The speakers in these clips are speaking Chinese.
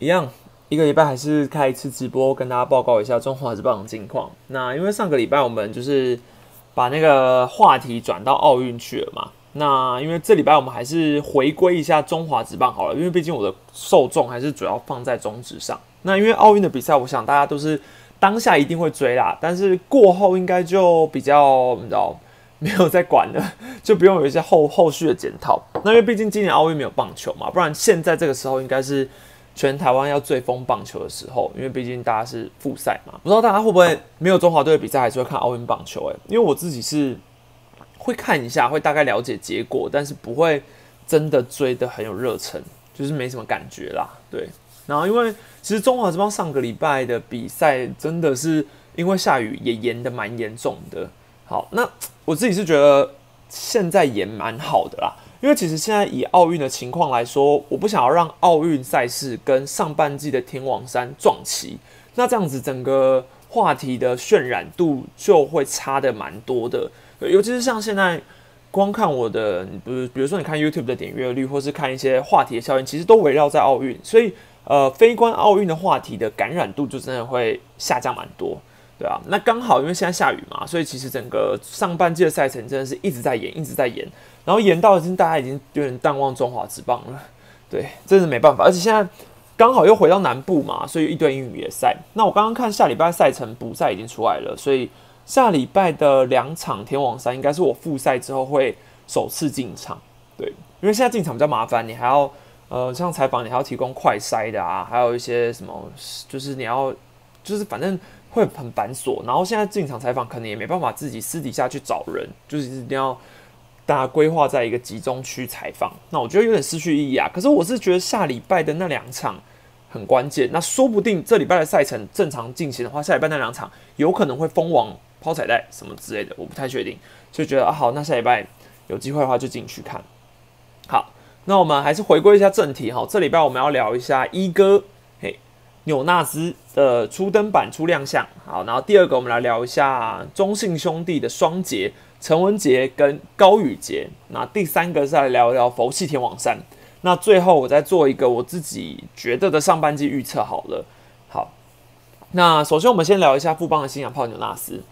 一样，一个礼拜还是开一次直播，跟大家报告一下中华职棒的近况。那因为上个礼拜我们就是把那个话题转到奥运去了嘛。那因为这礼拜我们还是回归一下中华职棒好了，因为毕竟我的受众还是主要放在中职上。那因为奥运的比赛，我想大家都是当下一定会追啦，但是过后应该就比较你知道没有在管了，就不用有一些后后续的检讨。那因为毕竟今年奥运没有棒球嘛，不然现在这个时候应该是全台湾要最疯棒球的时候，因为毕竟大家是复赛嘛。不知道大家会不会没有中华队的比赛还是会看奥运棒球？诶，因为我自己是。会看一下，会大概了解结果，但是不会真的追的很有热忱，就是没什么感觉啦。对，然后因为其实中华这帮上个礼拜的比赛真的是因为下雨也延的蛮严重的。好，那我自己是觉得现在也蛮好的啦，因为其实现在以奥运的情况来说，我不想要让奥运赛事跟上半季的天王山撞齐，那这样子整个话题的渲染度就会差的蛮多的。尤其是像现在，光看我的，比如比如说你看 YouTube 的点阅率，或是看一些话题的效应，其实都围绕在奥运，所以呃，非关奥运的话题的感染度就真的会下降蛮多，对啊。那刚好因为现在下雨嘛，所以其实整个上半季的赛程真的是一直在演，一直在演，然后演到已经大家已经有点淡忘中华之棒了，对，真的没办法。而且现在刚好又回到南部嘛，所以一堆英语也赛。那我刚刚看下礼拜赛程补赛已经出来了，所以。下礼拜的两场天王山应该是我复赛之后会首次进场，对，因为现在进场比较麻烦，你还要呃像采访你还要提供快筛的啊，还有一些什么，就是你要就是反正会很繁琐，然后现在进场采访可能也没办法自己私底下去找人，就是一定要大家规划在一个集中区采访，那我觉得有点失去意义啊。可是我是觉得下礼拜的那两场很关键，那说不定这礼拜的赛程正常进行的话，下礼拜那两场有可能会封王。抛彩带什么之类的，我不太确定，就觉得啊好，那下礼拜有机会的话就进去看。好，那我们还是回归一下正题哈。这礼拜我们要聊一下一哥嘿纽纳斯的初登版初亮相。好，然后第二个我们来聊一下中信兄弟的双杰陈文杰跟高宇杰。那第三个是来聊一聊佛系天王山。那最后我再做一个我自己觉得的上半季预测好了。好，那首先我们先聊一下富邦的新洋炮纽纳斯。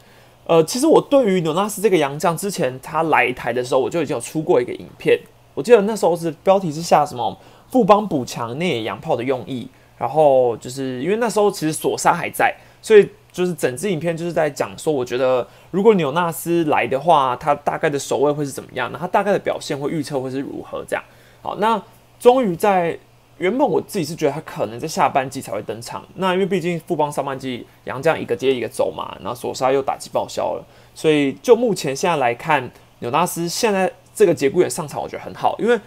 呃，其实我对于纽纳斯这个洋将，之前他来台的时候，我就已经有出过一个影片。我记得那时候是标题是下什么“富邦补强内野洋炮”的用意，然后就是因为那时候其实索沙还在，所以就是整支影片就是在讲说，我觉得如果纽纳斯来的话，他大概的守卫会是怎么样，那他大概的表现会预测会是如何这样。好，那终于在。原本我自己是觉得他可能在下半季才会登场，那因为毕竟富邦上半季杨将一个接一个走嘛，然后索沙又打击报销了，所以就目前现在来看，纽纳斯现在这个节骨眼上场，我觉得很好，因为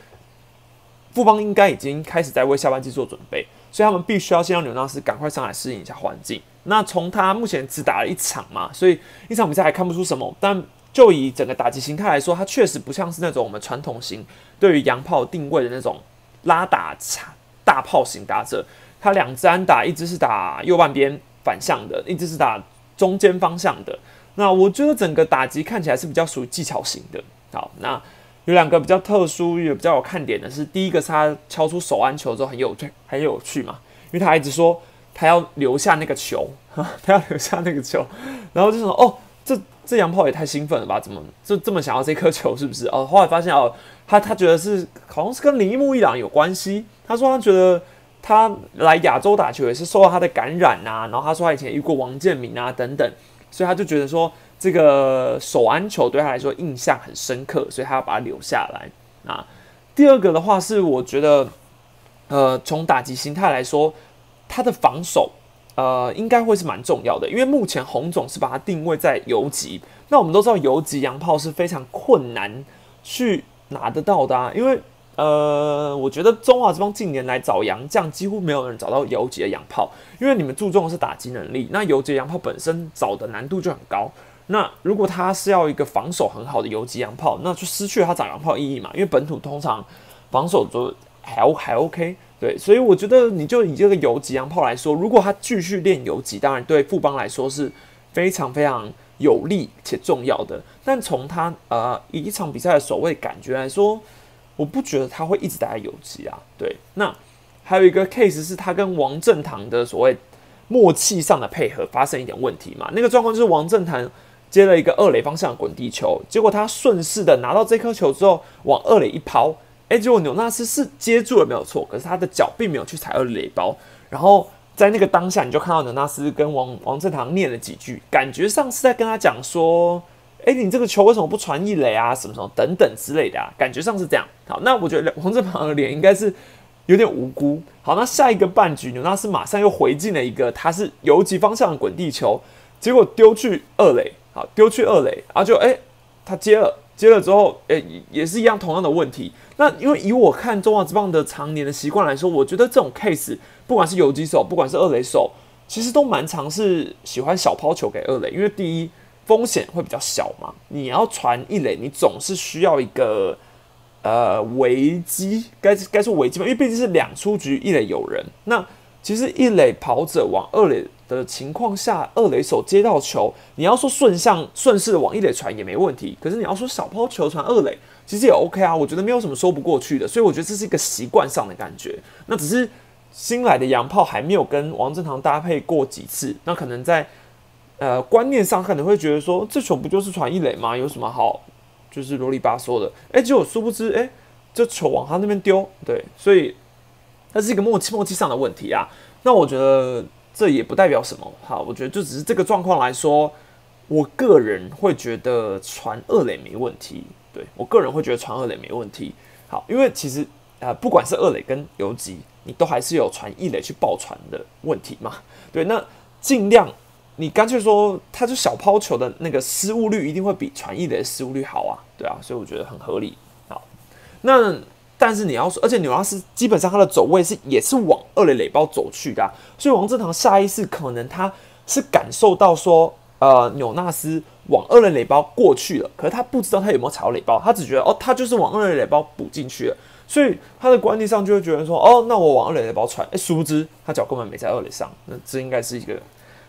富邦应该已经开始在为下半季做准备，所以他们必须要先让纽纳斯赶快上来适应一下环境。那从他目前只打了一场嘛，所以一场比赛还看不出什么，但就以整个打击形态来说，他确实不像是那种我们传统型对于洋炮定位的那种拉打。大炮型打者，他两支安打，一支是打右半边反向的，一支是打中间方向的。那我觉得整个打击看起来是比较属于技巧型的。好，那有两个比较特殊也比较有看点的是，第一个是他敲出手安球之后很有趣，很有趣嘛，因为他一直说他要留下那个球，他要留下那个球，然后就说哦，这这洋炮也太兴奋了吧？怎么就这么想要这颗球？是不是？哦，后来发现哦，他他觉得是好像是跟铃木一朗有关系。他说他觉得他来亚洲打球也是受到他的感染啊，然后他说他以前遇过王建民啊等等，所以他就觉得说这个手安球对他来说印象很深刻，所以他要把它留下来啊。第二个的话是我觉得，呃，从打击心态来说，他的防守呃应该会是蛮重要的，因为目前洪总是把它定位在游击，那我们都知道游击洋炮是非常困难去拿得到的，啊，因为。呃，我觉得中华这帮近年来找洋将，几乎没有人找到游击的洋炮，因为你们注重的是打击能力，那游击洋炮本身找的难度就很高。那如果他是要一个防守很好的游击洋炮，那就失去了他找洋炮意义嘛，因为本土通常防守都还还 OK，对，所以我觉得你就以这个游击洋炮来说，如果他继续练游击，当然对富邦来说是非常非常有利且重要的。但从他呃一场比赛的守卫感觉来说，我不觉得他会一直待在游击啊，对。那还有一个 case 是他跟王正堂的所谓默契上的配合发生一点问题嘛？那个状况就是王正堂接了一个二垒方向滚地球，结果他顺势的拿到这颗球之后往二垒一抛，哎，结果纽纳斯是接住了没有错，可是他的脚并没有去踩二垒包，然后在那个当下你就看到纽纳斯跟王王正堂念了几句，感觉上是在跟他讲说。哎，你这个球为什么不传一垒啊？什么什么等等之类的啊？感觉上是这样。好，那我觉得王正堂的脸应该是有点无辜。好，那下一个半局，纽纳斯马上又回进了一个，他是游击方向的滚地球，结果丢去二垒。好，丢去二垒，然后就哎，他接了，接了之后，哎，也是一样同样的问题。那因为以我看中华之棒的常年的习惯来说，我觉得这种 case，不管是游击手，不管是二垒手，其实都蛮常是喜欢小抛球给二垒，因为第一。风险会比较小嘛？你要传一垒，你总是需要一个呃危机，该该说危机嘛？因为毕竟是两出局，一垒有人。那其实一垒跑者往二垒的情况下，二垒手接到球，你要说顺向顺势往一垒传也没问题。可是你要说小抛球传二垒，其实也 OK 啊。我觉得没有什么说不过去的。所以我觉得这是一个习惯上的感觉。那只是新来的洋炮还没有跟王正堂搭配过几次，那可能在。呃，观念上可能会觉得说，这球不就是传一垒吗？有什么好就是啰里吧嗦的？哎，结果殊不知，哎，这球往他那边丢，对，所以它是一个默契默契上的问题啊。那我觉得这也不代表什么，好，我觉得就只是这个状况来说，我个人会觉得传二垒没问题。对我个人会觉得传二垒没问题。好，因为其实呃，不管是二垒跟游击，你都还是有传一垒去爆传的问题嘛。对，那尽量。你干脆说，他就小抛球的那个失误率一定会比传艺的失误率好啊，对啊，所以我觉得很合理。好，那但是你要说，而且纽拉斯基本上他的走位是也是往二垒垒包走去的，所以王正堂下意识可能他是感受到说，呃，纽纳斯往二垒垒包过去了，可是他不知道他有没有踩到垒包，他只觉得哦，他就是往二垒垒包补进去了，所以他的观念上就会觉得说，哦，那我往二垒垒包传，哎，殊不知他脚根本没在二垒上，那这应该是一个。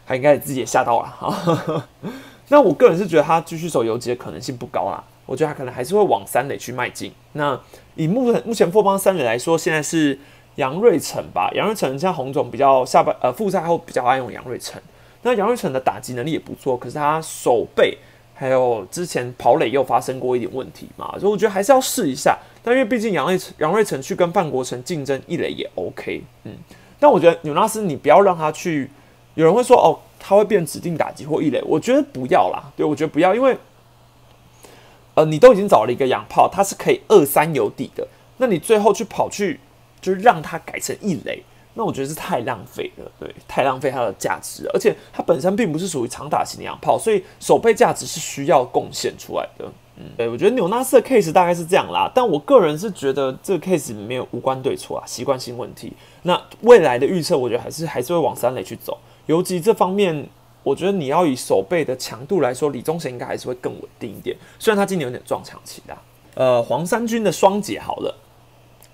他应该自己也吓到了哈，那我个人是觉得他继续守游击的可能性不高啦，我觉得他可能还是会往三垒去迈进。那以目前目前富邦三垒来说，现在是杨瑞成吧？杨瑞成像洪总比较下半呃复赛后比较爱用杨瑞成。那杨瑞成的打击能力也不错，可是他手背还有之前跑垒又发生过一点问题嘛，所以我觉得还是要试一下。但因为毕竟杨瑞成杨瑞成去跟范国成竞争一垒也 OK，嗯。但我觉得纽纳斯你不要让他去。有人会说：“哦，他会变指定打击或一垒。”我觉得不要啦，对我觉得不要，因为呃，你都已经找了一个洋炮，它是可以二三有底的，那你最后去跑去就是让它改成一雷，那我觉得是太浪费了，对，太浪费它的价值，而且它本身并不是属于长打型的洋炮，所以手背价值是需要贡献出来的。嗯，对，我觉得纽纳斯的 case 大概是这样啦，但我个人是觉得这个 case 里面无关对错啊，习惯性问题。那未来的预测，我觉得还是还是会往三垒去走。尤其这方面，我觉得你要以手背的强度来说，李宗贤应该还是会更稳定一点。虽然他今年有点撞墙期的。呃，黄三军的双姐好了，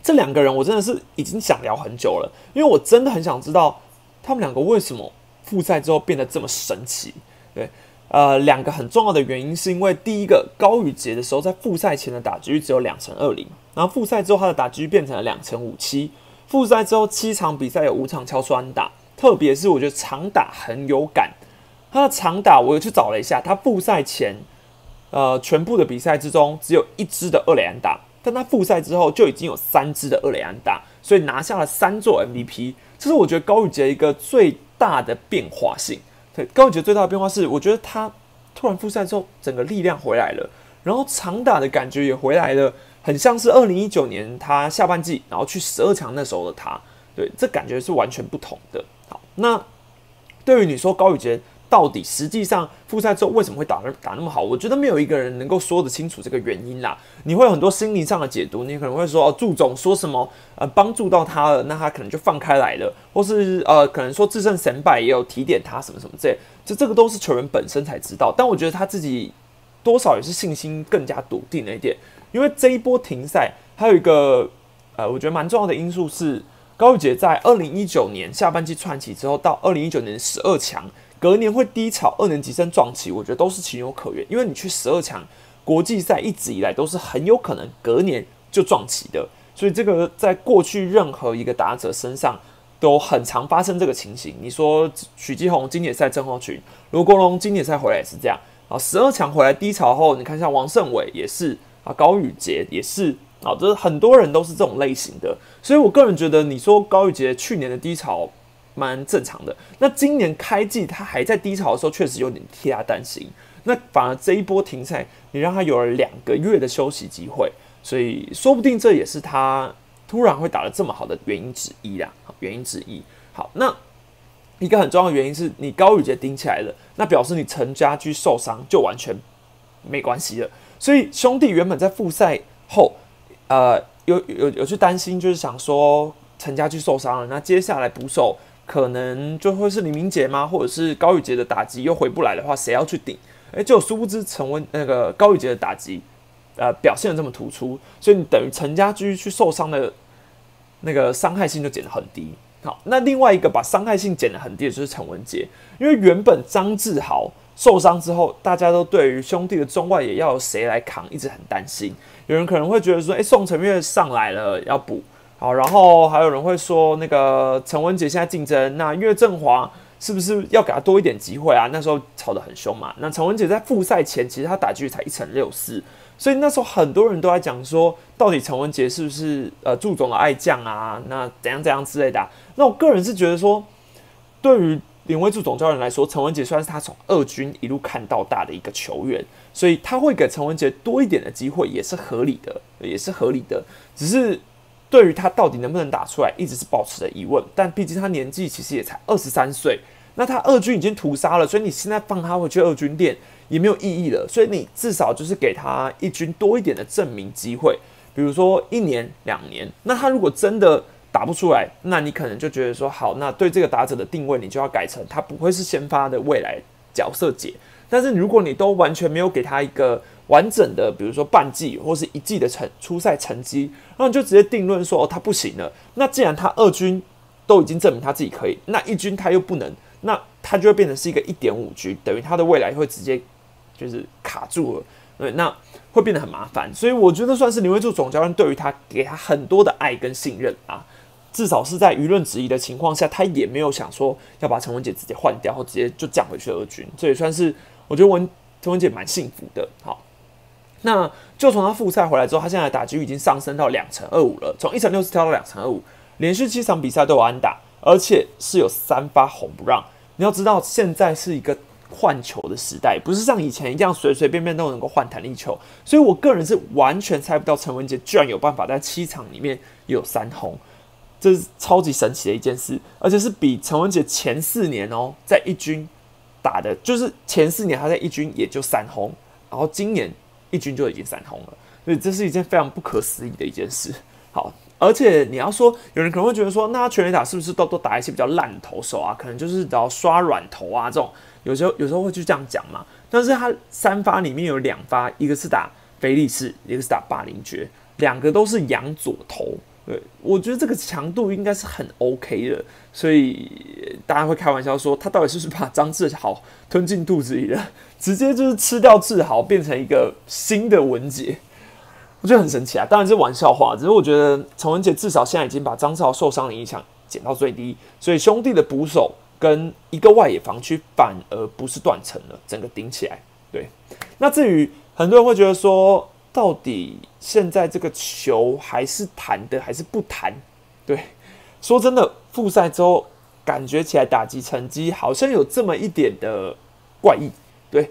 这两个人我真的是已经想聊很久了，因为我真的很想知道他们两个为什么复赛之后变得这么神奇。对，呃，两个很重要的原因是因为第一个高宇杰的时候在复赛前的打击率只有两成二零，然后复赛之后他的打击率变成了两成五七，复赛之后七场比赛有五场敲出安打。特别是我觉得长打很有感，他的长打我又去找了一下，他复赛前，呃，全部的比赛之中只有一支的二垒安打，但他复赛之后就已经有三支的二垒安打，所以拿下了三座 MVP。这是我觉得高宇杰一个最大的变化性。对，高宇杰最大的变化是，我觉得他突然复赛之后，整个力量回来了，然后长打的感觉也回来了，很像是二零一九年他下半季然后去十二强那时候的他，对，这感觉是完全不同的。好那对于你说高宇杰到底实际上复赛之后为什么会打打那么好？我觉得没有一个人能够说得清楚这个原因啦。你会有很多心灵上的解读，你可能会说哦，祝总说什么呃帮助到他了，那他可能就放开来了，或是呃可能说自胜神败也有提点他什么什么这，这这个都是球员本身才知道。但我觉得他自己多少也是信心更加笃定了一点，因为这一波停赛还有一个呃我觉得蛮重要的因素是。高宇杰在二零一九年下半季串起之后，到二零一九年十二强，隔年会低潮，二年级生撞起，我觉得都是情有可原。因为你去十二强国际赛一直以来都是很有可能隔年就撞起的，所以这个在过去任何一个打者身上都很常发生这个情形。你说许继宏经典赛正后群，卢国龙经典赛回来也是这样啊，十二强回来低潮后，你看像王胜伟也是啊，高宇杰也是啊，这很多人都是这种类型的。所以我个人觉得，你说高宇杰去年的低潮蛮正常的，那今年开季他还在低潮的时候，确实有点替他担心。那反而这一波停赛，你让他有了两个月的休息机会，所以说不定这也是他突然会打得这么好的原因之一啦。原因之一。好，那一个很重要的原因是你高宇杰顶起来了，那表示你陈家驹受伤就完全没关系了。所以兄弟原本在复赛后，呃，有有有去担心，就是想说陈家驹受伤了，那接下来捕手可能就会是李明杰吗？或者是高宇杰的打击又回不来的话，谁要去顶？哎，就殊不知陈文那个高宇杰的打击，呃，表现的这么突出，所以你等于陈家驹去受伤的那个伤害性就减得很低。好，那另外一个把伤害性减得很低的就是陈文杰，因为原本张志豪受伤之后，大家都对于兄弟的中外也要谁来扛一直很担心。有人可能会觉得说，哎，宋承岳上来了要补，好，然后还有人会说那个陈文杰现在竞争，那岳振华。是不是要给他多一点机会啊？那时候吵得很凶嘛。那陈文杰在复赛前，其实他打击率才一成六四，所以那时候很多人都在讲说，到底陈文杰是不是呃祝总的爱将啊？那怎样怎样之类的。那我个人是觉得说，对于林威祝总教练来说，陈文杰算是他从二军一路看到大的一个球员，所以他会给陈文杰多一点的机会，也是合理的，也是合理的。只是。对于他到底能不能打出来，一直是保持着疑问。但毕竟他年纪其实也才二十三岁，那他二军已经屠杀了，所以你现在放他回去二军练也没有意义了。所以你至少就是给他一军多一点的证明机会，比如说一年、两年。那他如果真的打不出来，那你可能就觉得说，好，那对这个打者的定位，你就要改成他不会是先发的未来角色解。但是如果你都完全没有给他一个完整的，比如说半季或是一季的成初赛成绩，然后你就直接定论说哦他不行了。那既然他二军都已经证明他自己可以，那一军他又不能，那他就会变成是一个一点五局，等于他的未来会直接就是卡住了。对，那会变得很麻烦。所以我觉得算是林威柱总教练对于他给他很多的爱跟信任啊，至少是在舆论质疑的情况下，他也没有想说要把陈文杰直接换掉或直接就降回去二军。这也算是我觉得文陈文杰蛮幸福的。好。那就从他复赛回来之后，他现在打击已经上升到两成二五了，从一成六四跳到两成二五，连续七场比赛都有安打，而且是有三发红不让。你要知道，现在是一个换球的时代，不是像以前一样随随便便都能够换弹力球。所以我个人是完全猜不到陈文杰居然有办法在七场里面有三红，这是超级神奇的一件事，而且是比陈文杰前四年哦在一军打的，就是前四年他在一军也就三红，然后今年。一军就已经三红了，所以这是一件非常不可思议的一件事。好，而且你要说，有人可能会觉得说，那他全垒打是不是都都打一些比较烂投手啊？可能就是只要刷软投啊这种，有时候有时候会去这样讲嘛。但是他三发里面有两发，一个是打菲利斯，一个是打霸凌爵，两个都是仰左投。对我觉得这个强度应该是很 OK 的，所以大家会开玩笑说，他到底是不是把张志豪吞进肚子里了？直接就是吃掉志豪，变成一个新的文杰，我觉得很神奇啊！当然是玩笑话，只是我觉得陈文杰至少现在已经把张志豪受伤的影响减到最低，所以兄弟的捕手跟一个外野防区反而不是断层了，整个顶起来。对，那至于很多人会觉得说，到底现在这个球还是弹的还是不弹？对，说真的，复赛之后感觉起来打击成绩好像有这么一点的怪异。对，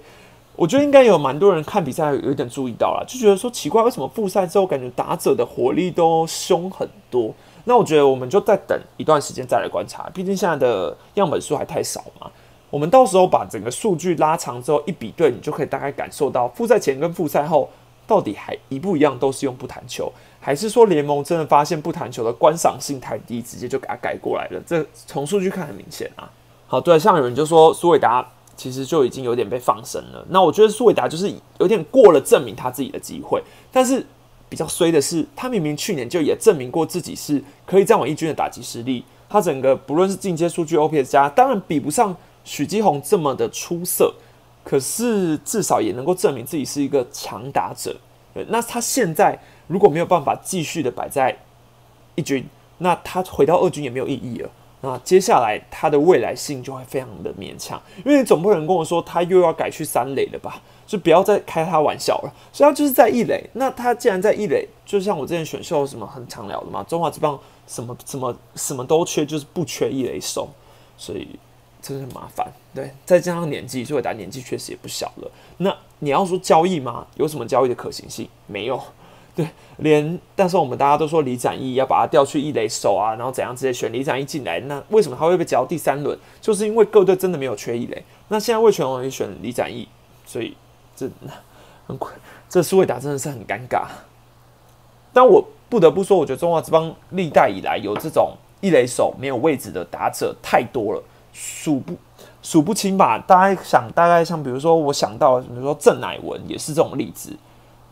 我觉得应该有蛮多人看比赛有一点注意到了，就觉得说奇怪，为什么复赛之后感觉打者的火力都凶很多？那我觉得我们就再等一段时间再来观察，毕竟现在的样本数还太少嘛。我们到时候把整个数据拉长之后一比对，你就可以大概感受到复赛前跟复赛后到底还一不一样，都是用不弹球，还是说联盟真的发现不弹球的观赏性太低，直接就给它改过来了？这从数据看很明显啊。好，对，像有人就说苏伟达。其实就已经有点被放生了。那我觉得苏伟达就是有点过了证明他自己的机会，但是比较衰的是，他明明去年就也证明过自己是可以站稳一军的打击实力。他整个不论是进阶数据 OPS 加，当然比不上许基宏这么的出色，可是至少也能够证明自己是一个强打者。那他现在如果没有办法继续的摆在一军，那他回到二军也没有意义了。那接下来他的未来性就会非常的勉强，因为总不能跟我说他又要改去三垒了吧？就不要再开他玩笑了。所以他就是在一垒，那他既然在一垒，就像我之前选秀什么很常聊的嘛，中华之棒什么什么什么都缺，就是不缺一垒手，所以真是麻烦。对，再加上年纪，所以打年纪确实也不小了。那你要说交易吗？有什么交易的可行性？没有。对，连但是我们大家都说李展毅要把他调去一垒手啊，然后怎样直接选李展毅进来？那为什么他会被交到第三轮？就是因为各队真的没有缺一垒。那现在魏全龙也选李展毅，所以这很这苏伟达真的是很尴尬。但我不得不说，我觉得中华之邦历代以来有这种一垒手没有位置的打者太多了，数不数不清吧？大家想，大概像比如说我想到，比如说郑乃文也是这种例子，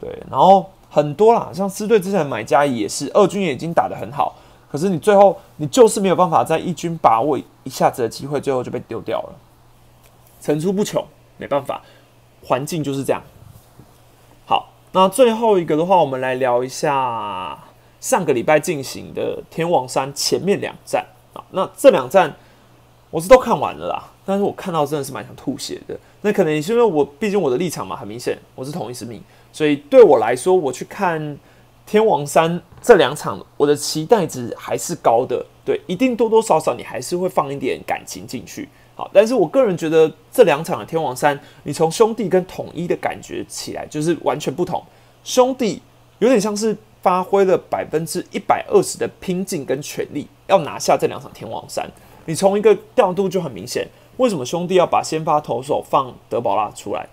对，然后。很多啦，像狮队之前的买家也是，二军也已经打得很好，可是你最后你就是没有办法在一军把握一下子的机会，最后就被丢掉了，层出不穷，没办法，环境就是这样。好，那最后一个的话，我们来聊一下上个礼拜进行的天王山前面两站啊，那这两站我是都看完了啦，但是我看到真的是蛮想吐血的，那可能也是因为我毕竟我的立场嘛，很明显我是同一使命。所以对我来说，我去看天王山这两场，我的期待值还是高的。对，一定多多少少你还是会放一点感情进去。好，但是我个人觉得这两场的天王山，你从兄弟跟统一的感觉起来就是完全不同。兄弟有点像是发挥了百分之一百二十的拼劲跟全力，要拿下这两场天王山。你从一个调度就很明显，为什么兄弟要把先发投手放德保拉出来？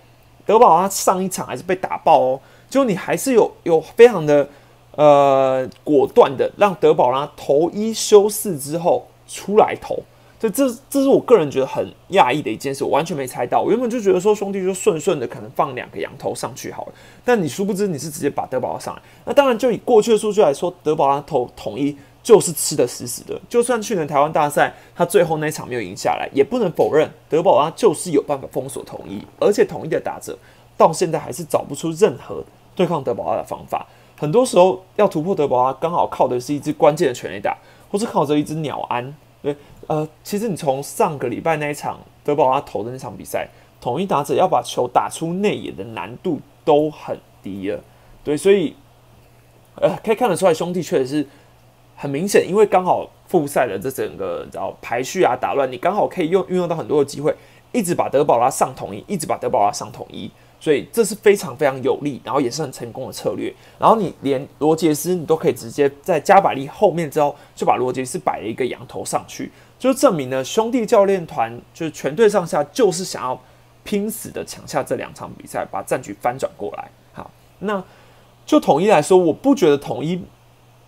德保拉上一场还是被打爆哦，就你还是有有非常的呃果断的让德保拉投一休四之后出来投，这这这是我个人觉得很讶异的一件事，我完全没猜到。我原本就觉得说兄弟就顺顺的可能放两个羊头上去好了，但你殊不知你是直接把德保拉上来。那当然就以过去的数据来说，德保拉投统一。就是吃的死死的，就算去年台湾大赛他最后那一场没有赢下来，也不能否认德保拉就是有办法封锁统一，而且统一的打者到现在还是找不出任何对抗德保拉的方法。很多时候要突破德保拉，刚好靠的是一支关键的全垒打，或是靠着一只鸟安。对，呃，其实你从上个礼拜那一场德保拉投的那场比赛，统一打者要把球打出内野的难度都很低了。对，所以呃，可以看得出来，兄弟确实是。很明显，因为刚好复赛的这整个叫排序啊打乱，你刚好可以用运用到很多的机会，一直把德保拉上统一，一直把德保拉上统一，所以这是非常非常有利，然后也是很成功的策略。然后你连罗杰斯你都可以直接在加百利后面之后，就把罗杰斯摆了一个羊头上去，就证明了兄弟教练团就是全队上下就是想要拼死的抢下这两场比赛，把战局翻转过来。好，那就统一来说，我不觉得统一。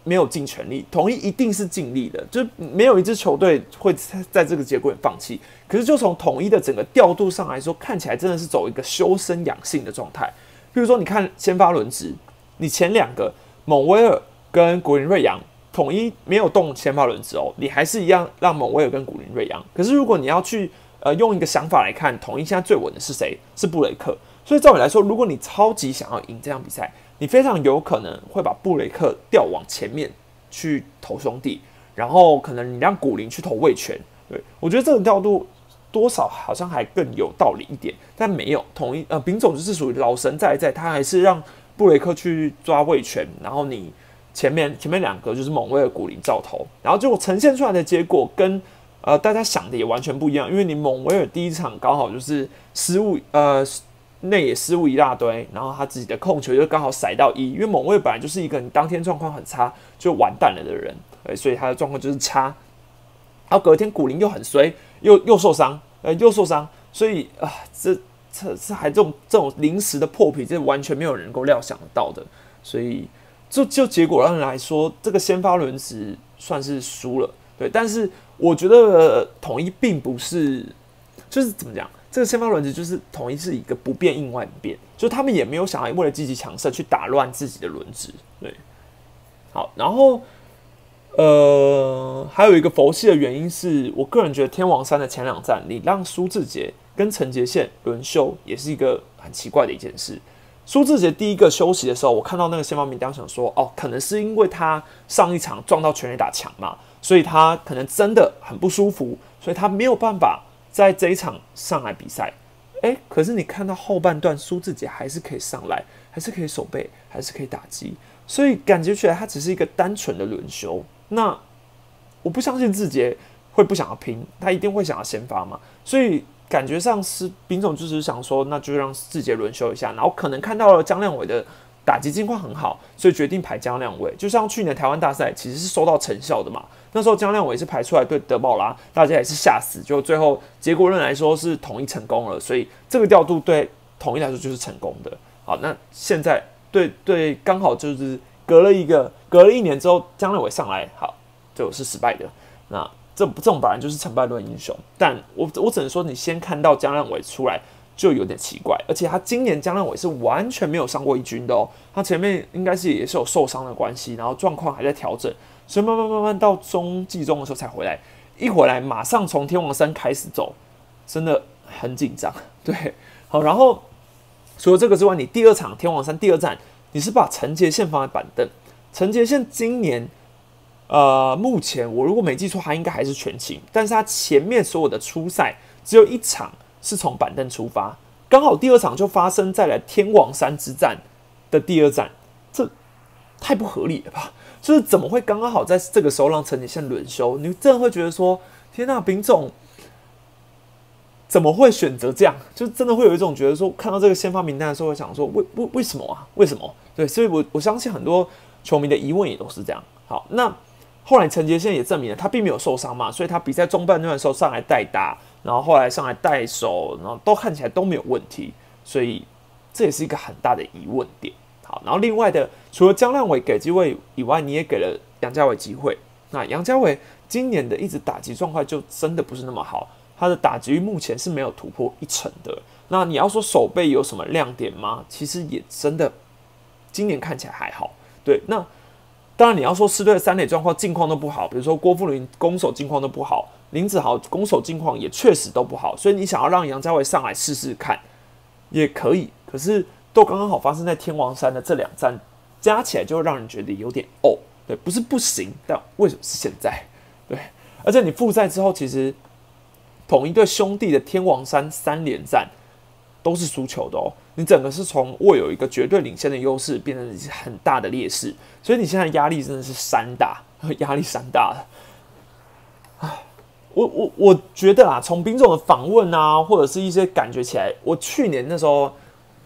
没有尽全力，统一一定是尽力的，就是没有一支球队会在这个结果放弃。可是就从统一的整个调度上来说，看起来真的是走一个修身养性的状态。比如说，你看先发轮值，你前两个蒙威尔跟古林瑞阳，统一没有动先发轮值哦，你还是一样让蒙威尔跟古林瑞阳。可是如果你要去呃用一个想法来看，统一现在最稳的是谁？是布雷克。所以照理来说，如果你超级想要赢这场比赛，你非常有可能会把布雷克调往前面去投兄弟，然后可能你让古林去投卫权。对我觉得这种调度多少好像还更有道理一点，但没有统一呃，丙总就是属于老神在在，他还是让布雷克去抓卫权，然后你前面前面两个就是猛威尔、古林照投，然后结果呈现出来的结果跟呃大家想的也完全不一样，因为你猛威尔第一场刚好就是失误呃。内野失误一大堆，然后他自己的控球就刚好甩到一，因为猛卫本来就是一个你当天状况很差就完蛋了的人，呃，所以他的状况就是差。然后隔天古林又很衰，又又受伤，呃，又受伤，所以啊，这这这还这种这种临时的破皮，这完全没有人能够料想到的。所以就就结果上来说，这个先发轮值算是输了，对。但是我觉得统一并不是，就是怎么讲？这个先发轮值就是统一是一个不变应万变，就他们也没有想要为了积极强势去打乱自己的轮值。对，好，然后呃，还有一个佛系的原因是我个人觉得天王山的前两站，你让苏志杰跟陈杰宪轮休也是一个很奇怪的一件事。苏志杰第一个休息的时候，我看到那个先发名单，想说哦，可能是因为他上一场撞到全垒打墙嘛，所以他可能真的很不舒服，所以他没有办法在这一场上来比赛。诶，可是你看到后半段，苏志杰还是可以上来，还是可以守备，还是可以打击，所以感觉起来他只是一个单纯的轮休。那我不相信志杰会不想要拼，他一定会想要先发嘛，所以感觉上是丙总就是想说，那就让志杰轮休一下，然后可能看到了江亮伟的打击情况很好，所以决定排江亮伟。就像去年台湾大赛其实是收到成效的嘛。那时候江亮伟是排出来对德保拉，大家也是吓死，就最后结果论来说是统一成功了，所以这个调度对统一来说就是成功的。好，那现在对对刚好就是隔了一个隔了一年之后，江亮伟上来，好就是失败的。那这这种本来就是成败论英雄，但我我只能说你先看到江亮伟出来就有点奇怪，而且他今年江亮伟是完全没有上过一军的哦，他前面应该是也是有受伤的关系，然后状况还在调整。所以慢慢慢慢到中季中的时候才回来，一回来马上从天王山开始走，真的很紧张。对，好，然后除了这个之外，你第二场天王山第二站，你是把陈杰宪放在板凳。陈杰宪今年，呃，目前我如果没记错，他应该还是全勤，但是他前面所有的初赛只有一场是从板凳出发，刚好第二场就发生在了天王山之战的第二战，这太不合理了吧？就是怎么会刚刚好在这个时候让陈杰宪轮休？你真的会觉得说，天呐，丙总怎么会选择这样？就真的会有一种觉得说，看到这个先发名单的时候，会想说，为为为什么啊？为什么？对，所以我我相信很多球迷的疑问也都是这样。好，那后来陈杰宪也证明了他并没有受伤嘛，所以他比赛中半段的时候上来代打，然后后来上来带手，然后都看起来都没有问题，所以这也是一个很大的疑问点。好，然后另外的，除了江亮伟给机会以外，你也给了杨家伟机会。那杨家伟今年的一直打击状况就真的不是那么好，他的打击率目前是没有突破一成的。那你要说手背有什么亮点吗？其实也真的今年看起来还好。对，那当然你要说四队的三垒状况近况都不好，比如说郭富林攻守近况都不好，林子豪攻守近况也确实都不好，所以你想要让杨家伟上来试试看也可以，可是。都刚刚好发生在天王山的这两站，加起来就会让人觉得有点哦，对，不是不行，但为什么是现在？对，而且你复赛之后，其实同一对兄弟的天王山三连战都是输球的哦，你整个是从握有一个绝对领先的优势，变成很大的劣势，所以你现在压力真的是山大，压力山大了。我我我觉得啊，从兵总的访问啊，或者是一些感觉起来，我去年那时候。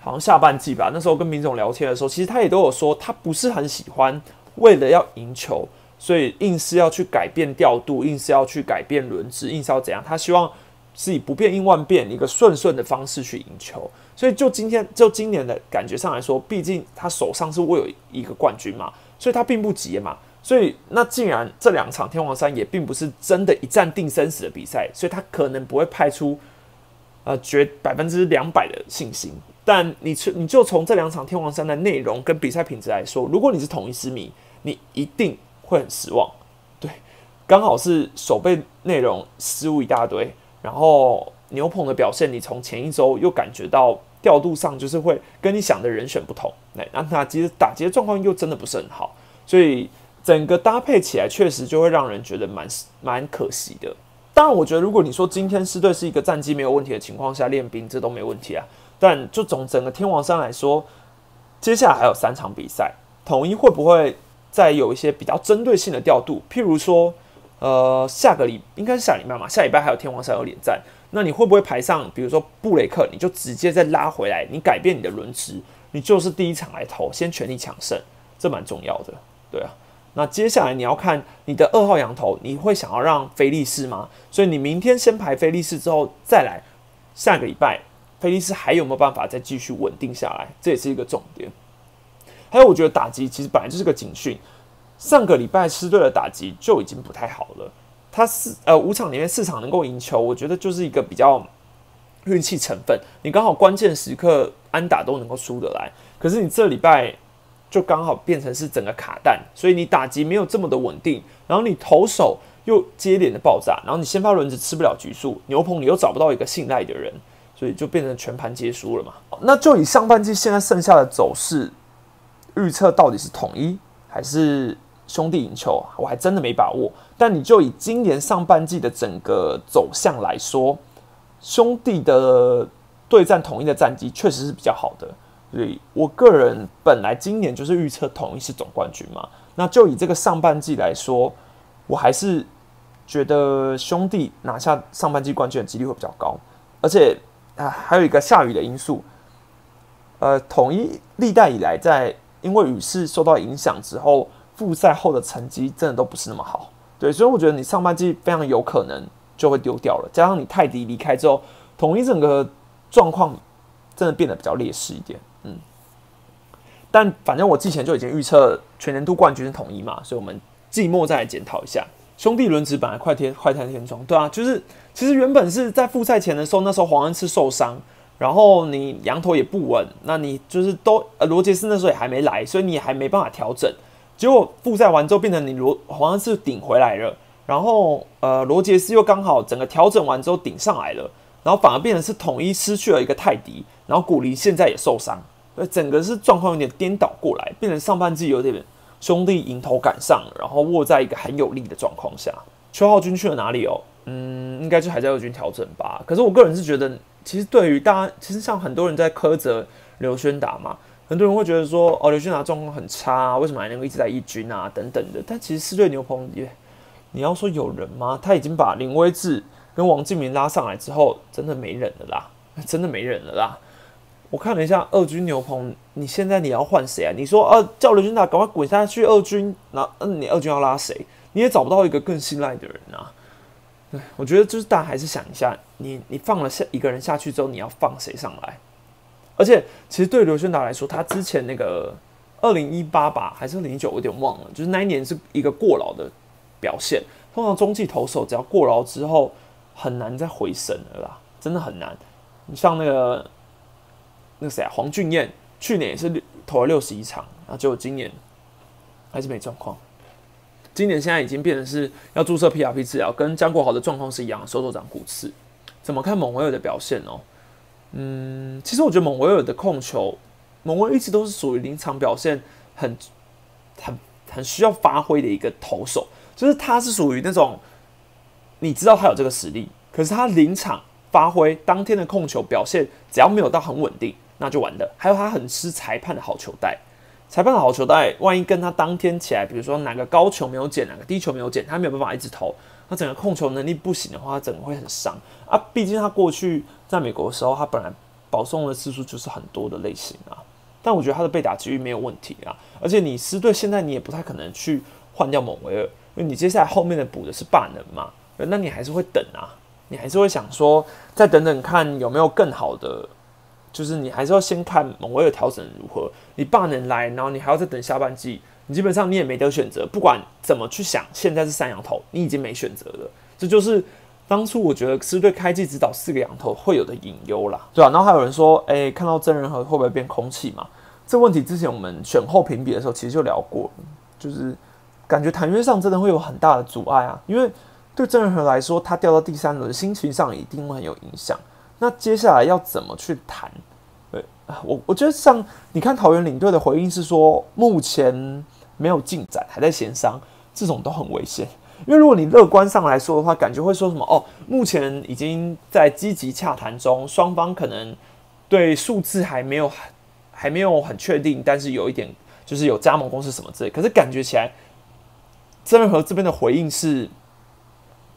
好像下半季吧，那时候跟兵总聊天的时候，其实他也都有说，他不是很喜欢为了要赢球，所以硬是要去改变调度，硬是要去改变轮值，硬是要怎样？他希望是以不变应万变，一个顺顺的方式去赢球。所以就今天就今年的感觉上来说，毕竟他手上是握有一个冠军嘛，所以他并不急嘛。所以那既然这两场天王山也并不是真的一战定生死的比赛，所以他可能不会派出呃绝百分之两百的信心。但你从你就从这两场天王山的内容跟比赛品质来说，如果你是统一失迷，你一定会很失望。对，刚好是守备内容失误一大堆，然后牛棚的表现，你从前一周又感觉到调度上就是会跟你想的人选不同。那那其实打击的状况又真的不是很好，所以整个搭配起来确实就会让人觉得蛮蛮可惜的。当然，我觉得如果你说今天狮队是一个战绩没有问题的情况下练兵，这都没问题啊。但就从整个天王山来说，接下来还有三场比赛，统一会不会再有一些比较针对性的调度？譬如说，呃，下个礼应该是下礼拜嘛，下礼拜还有天王山有连战，那你会不会排上？比如说布雷克，你就直接再拉回来，你改变你的轮值，你就是第一场来投，先全力抢胜，这蛮重要的，对啊。那接下来你要看你的二号羊头，你会想要让菲利士吗？所以你明天先排菲利士之后再来下个礼拜。菲利斯还有没有办法再继续稳定下来？这也是一个重点。还有，我觉得打击其实本来就是个警讯。上个礼拜狮队的打击就已经不太好了。他四呃五场里面四场能够赢球，我觉得就是一个比较运气成分。你刚好关键时刻安打都能够输得来，可是你这礼拜就刚好变成是整个卡弹，所以你打击没有这么的稳定，然后你投手又接连的爆炸，然后你先发轮子吃不了局数，牛棚你又找不到一个信赖的人。所以就变成全盘皆输了嘛。那就以上半季现在剩下的走势预测，到底是统一还是兄弟赢球，我还真的没把握。但你就以今年上半季的整个走向来说，兄弟的对战统一的战绩确实是比较好的。所以我个人本来今年就是预测统一是总冠军嘛。那就以这个上半季来说，我还是觉得兄弟拿下上半季冠军的几率会比较高，而且啊，还有一个下雨的因素。呃，统一历代以来在因为雨势受到影响之后，复赛后的成绩真的都不是那么好。对，所以我觉得你上半季非常有可能就会丢掉了。加上你泰迪离开之后，统一整个状况真的变得比较劣势一点。但反正我之前就已经预测全年度冠军是统一嘛，所以我们季末再来检讨一下兄弟轮值本来快天快天天窗，对啊，就是其实原本是在复赛前的时候，那时候黄恩赐受伤，然后你羊头也不稳，那你就是都呃罗杰斯那时候也还没来，所以你还没办法调整。结果复赛完之后变成你罗黄恩赐顶回来了，然后呃罗杰斯又刚好整个调整完之后顶上来了，然后反而变成是统一失去了一个泰迪，然后古林现在也受伤。呃，整个是状况有点颠倒过来，变成上半季有点兄弟迎头赶上，然后握在一个很有利的状况下。邱浩军去了哪里哦？嗯，应该就还在二军调整吧。可是我个人是觉得，其实对于大家，其实像很多人在苛责刘轩达嘛，很多人会觉得说，哦，刘轩达状况很差，为什么还能够一直在一军啊？等等的。但其实四队牛棚也，你要说有人吗？他已经把林威志跟王敬明拉上来之后，真的没人了啦，真的没人了啦。我看了一下二军牛棚，你现在你要换谁啊？你说啊，叫刘军达赶快滚下去二军，那嗯，你二军要拉谁？你也找不到一个更信赖的人啊。对，我觉得就是大家还是想一下，你你放了下一个人下去之后，你要放谁上来？而且其实对刘轩达来说，他之前那个二零一八吧，还是二零九，我有点忘了，就是那一年是一个过劳的表现。通常中继投手只要过劳之后，很难再回神了啦，真的很难。你像那个。那谁啊，黄俊彦去年也是投了六十一场，然后结果今年还是没状况。今年现在已经变成是要注射 PRP 治疗，跟江国豪的状况是一样，手肘长骨刺。怎么看蒙维尔的表现哦？嗯，其实我觉得蒙维尔的控球，蒙维尔一直都是属于临场表现很、很、很需要发挥的一个投手，就是他是属于那种你知道他有这个实力，可是他临场发挥当天的控球表现，只要没有到很稳定。那就完了。还有他很吃裁判的好球带，裁判的好球带，万一跟他当天起来，比如说哪个高球没有捡，哪个低球没有捡，他没有办法一直投，他整个控球能力不行的话，他整个会很伤啊。毕竟他过去在美国的时候，他本来保送的次数就是很多的类型啊。但我觉得他的被打几率没有问题啊。而且你师队现在你也不太可能去换掉蒙维尔，因为你接下来后面的补的是霸能嘛，那你还是会等啊，你还是会想说再等等看有没有更好的。就是你还是要先看某位的调整如何，你爸能来，然后你还要再等下半季，你基本上你也没得选择。不管怎么去想，现在是三羊头，你已经没选择了。这就是当初我觉得是对开季指导四个羊头会有的隐忧啦，对吧？然后还有人说，哎，看到真人和会不会变空气嘛？这问题之前我们选后评比的时候其实就聊过，就是感觉谈约上真的会有很大的阻碍啊，因为对真人和来说，他掉到第三轮，心情上一定会很有影响。那接下来要怎么去谈？对我我觉得像你看桃园领队的回应是说，目前没有进展，还在协商，这种都很危险。因为如果你乐观上来说的话，感觉会说什么哦，目前已经在积极洽谈？中，双方可能对数字还没有还没有很确定，但是有一点就是有加盟公司什么之类。可是感觉起来，曾仁和这边的回应是，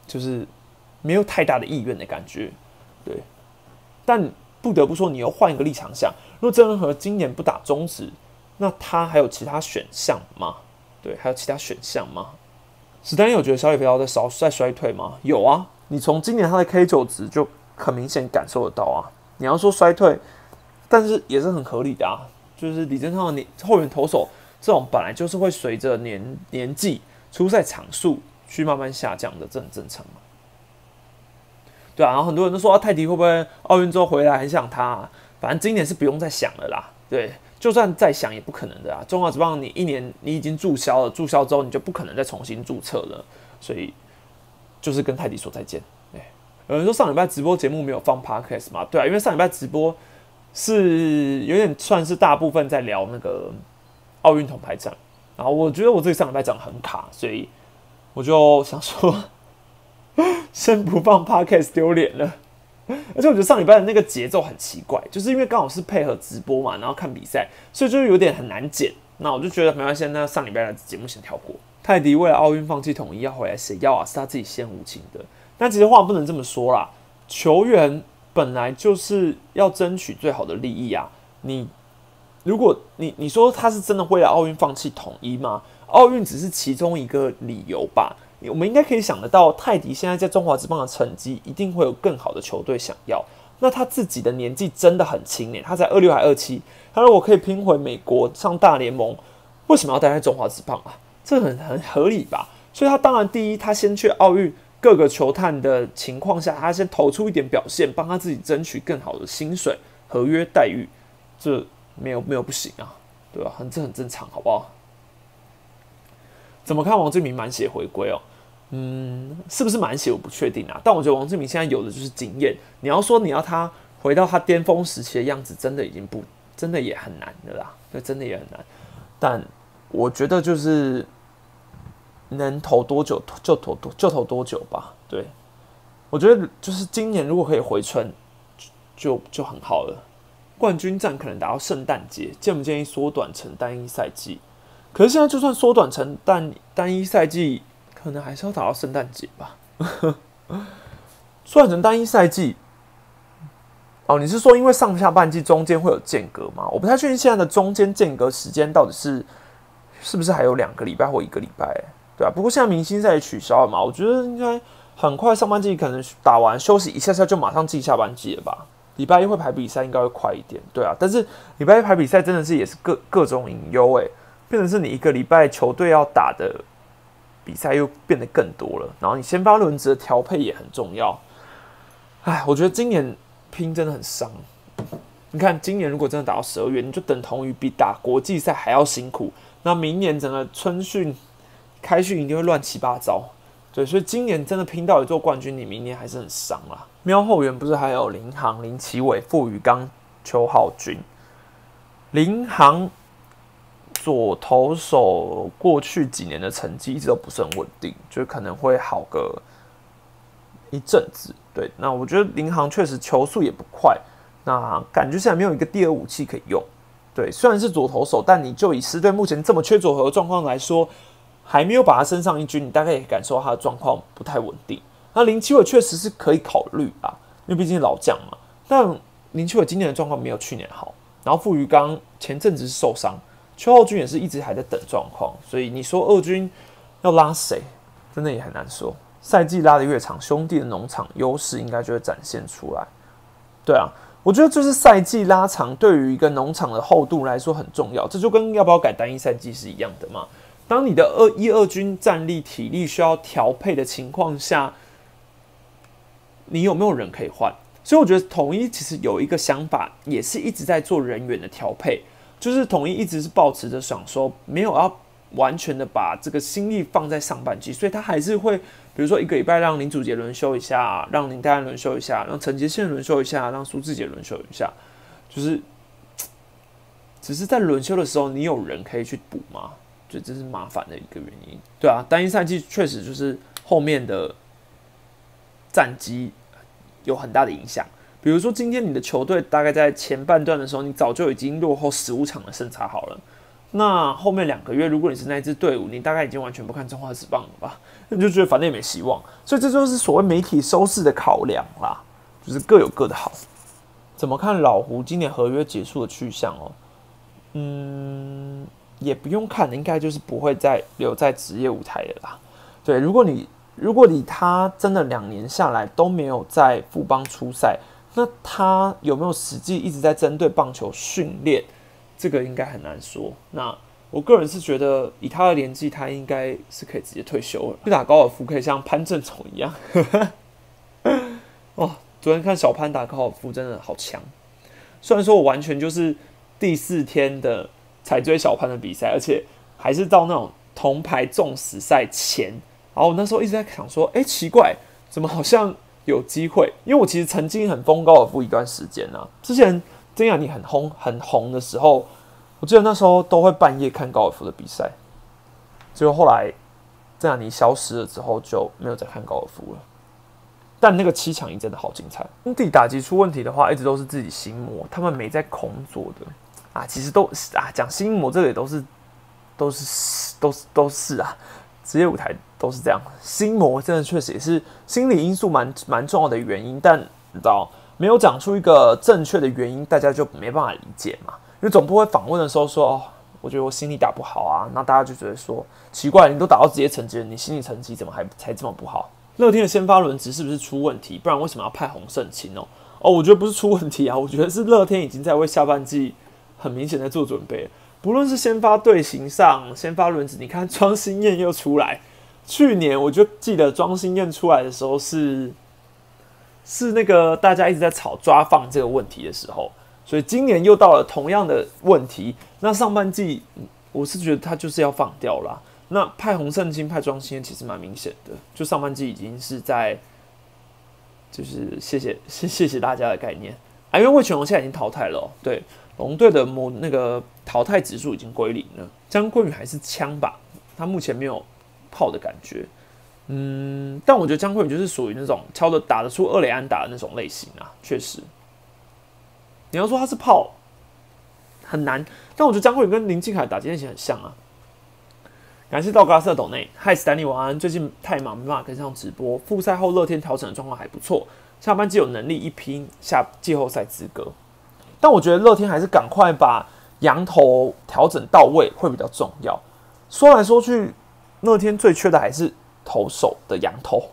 就是没有太大的意愿的感觉，对。但不得不说，你又换一个立场想，如果曾仁和今年不打中止，那他还有其他选项吗？对，还有其他选项吗？史丹利有觉得小野飞刀在少在衰退吗？有啊，你从今年他的 K 九值就很明显感受得到啊。你要说衰退，但是也是很合理的啊。就是李正昌的年后援投手这种本来就是会随着年年纪、出赛场数去慢慢下降的，这很正常嘛。对啊，然后很多人都说啊泰迪会不会奥运之后回来很想他，反正今年是不用再想了啦。对，就算再想也不可能的啊。中华职棒你一年你已经注销了，注销之后你就不可能再重新注册了，所以就是跟泰迪说再见。对，有人说上礼拜直播节目没有放 podcast 嘛？对啊，因为上礼拜直播是有点算是大部分在聊那个奥运铜牌战，然后我觉得我自己上礼拜讲很卡，所以我就想说，先不放 podcast 丢脸了。而且我觉得上礼拜的那个节奏很奇怪，就是因为刚好是配合直播嘛，然后看比赛，所以就有点很难剪。那我就觉得没关系，那上礼拜的节目先跳过。泰迪为了奥运放弃统一要回来，谁要啊？是他自己先无情的。但其实话不能这么说啦，球员本来就是要争取最好的利益啊。你如果你你说他是真的为了奥运放弃统一吗？奥运只是其中一个理由吧。我们应该可以想得到，泰迪现在在中华职棒的成绩一定会有更好的球队想要。那他自己的年纪真的很轻诶，他才二六还二七。他如果可以拼回美国上大联盟，为什么要待在中华职棒啊？这很很合理吧？所以他当然第一，他先去奥运。各个球探的情况下，他先投出一点表现，帮他自己争取更好的薪水、合约待遇，这没有没有不行啊，对吧？很这很正常，好不好？怎么看王志明满血回归哦？嗯，是不是满血我不确定啊，但我觉得王志明现在有的就是经验。你要说你要他回到他巅峰时期的样子，真的已经不，真的也很难的啦，对，真的也很难。但我觉得就是。能投多久就投多就投多久吧。对，我觉得就是今年如果可以回春，就就很好了。冠军战可能打到圣诞节，建不建议缩短成单一赛季？可是现在就算缩短成单单一赛季，可能还是要打到圣诞节吧。算成单一赛季，哦，你是说因为上下半季中间会有间隔吗？我不太确定现在的中间间隔时间到底是是不是还有两个礼拜或一个礼拜？对啊，不过现在明星赛也取消了嘛，我觉得应该很快上半季可能打完休息一下下就马上进下半季了吧。礼拜一会排比赛，应该会快一点。对啊，但是礼拜一排比赛真的是也是各各种隐忧诶，变成是你一个礼拜球队要打的比赛又变得更多了，然后你先发轮值的调配也很重要。哎，我觉得今年拼真的很伤。你看今年如果真的打到十二月，你就等同于比打国际赛还要辛苦。那明年整个春训。开训一定会乱七八糟，对，所以今年真的拼到一座冠军，你明年还是很伤啦。喵后援不是还有林航、林奇伟、傅宇刚、邱浩军？林航左投手过去几年的成绩一直都不是很稳定，就可能会好个一阵子。对，那我觉得林航确实球速也不快，那感觉现在没有一个第二武器可以用。对，虽然是左投手，但你就以师队目前这么缺左投的状况来说。还没有把他升上一军，你大概也感受到他的状况不太稳定。那林奇伟确实是可以考虑啊，因为毕竟老将嘛。但林奇伟今年的状况没有去年好。然后傅余刚前阵子是受伤，邱浩军也是一直还在等状况。所以你说二军要拉谁，真的也很难说。赛季拉的越长，兄弟的农场优势应该就会展现出来。对啊，我觉得就是赛季拉长对于一个农场的厚度来说很重要。这就跟要不要改单一赛季是一样的嘛。当你的二一二军战力体力需要调配的情况下，你有没有人可以换？所以我觉得统一其实有一个想法，也是一直在做人员的调配，就是统一一直是保持着想说，没有要完全的把这个心力放在上半季，所以他还是会，比如说一个礼拜让林祖杰轮休一下，让林丹轮休一下，让陈杰宪轮休一下，让苏志杰轮休一下，就是只是在轮休的时候，你有人可以去补吗？这这是麻烦的一个原因，对啊，单一赛季确实就是后面的战绩有很大的影响。比如说今天你的球队大概在前半段的时候，你早就已经落后十五场的胜差好了，那后面两个月如果你是那支队伍，你大概已经完全不看中华职棒了吧？你就觉得反正也没希望，所以这就是所谓媒体收视的考量啦，就是各有各的好。怎么看老胡今年合约结束的去向哦？嗯。也不用看，应该就是不会再留在职业舞台了啦。对，如果你如果你他真的两年下来都没有在富邦出赛，那他有没有实际一直在针对棒球训练？这个应该很难说。那我个人是觉得，以他的年纪，他应该是可以直接退休了，去打高尔夫，可以像潘正崇一样。哇，昨天看小潘打高尔夫真的好强。虽然说我完全就是第四天的。才追小潘的比赛，而且还是到那种铜牌重死赛前。然后我那时候一直在想说，哎，奇怪，怎么好像有机会，因为我其实曾经很疯高尔夫一段时间啊。之前曾雅妮很红很红的时候，我记得那时候都会半夜看高尔夫的比赛。结果后来曾雅妮消失了之后，就没有再看高尔夫了。但那个七强一真的好精彩。兄弟打击出问题的话，一直都是自己心魔，他们没在空做的啊。其实都啊，讲心魔这个也都是都是都是都是啊。职业舞台都是这样，心魔真的确实也是心理因素蛮蛮重要的原因，但你知道没有讲出一个正确的原因，大家就没办法理解嘛。因为总部会访问的时候说：“哦，我觉得我心理打不好啊。”那大家就觉得说奇怪，你都打到职业成绩了，你心理成绩怎么还才这么不好？乐天的先发轮值是不是出问题？不然为什么要派洪胜清哦？哦，我觉得不是出问题啊，我觉得是乐天已经在为下半季很明显在做准备。不论是先发队形上，先发轮子，你看庄心燕又出来。去年我就记得庄心燕出来的时候是是那个大家一直在吵抓放这个问题的时候，所以今年又到了同样的问题。那上半季我是觉得他就是要放掉了。那派洪胜清、派庄心燕其实蛮明显的，就上半季已经是在就是谢谢谢谢大家的概念啊，因为魏全龙现在已经淘汰了，对。龙队的某那个淘汰指数已经归零了。江坤宇还是枪吧，他目前没有炮的感觉。嗯，但我觉得江坤宇就是属于那种敲的打得出二雷安打的那种类型啊，确实。你要说他是炮，很难。但我觉得江坤宇跟林敬凯打击类型很像啊。感谢道格拉斯斗内，嗨，斯丹利晚安。最近太忙没办法跟上直播。复赛后乐天调整的状况还不错，下半季有能力一拼下季后赛资格。但我觉得乐天还是赶快把羊头调整到位会比较重要。说来说去，乐天最缺的还是投手的羊头。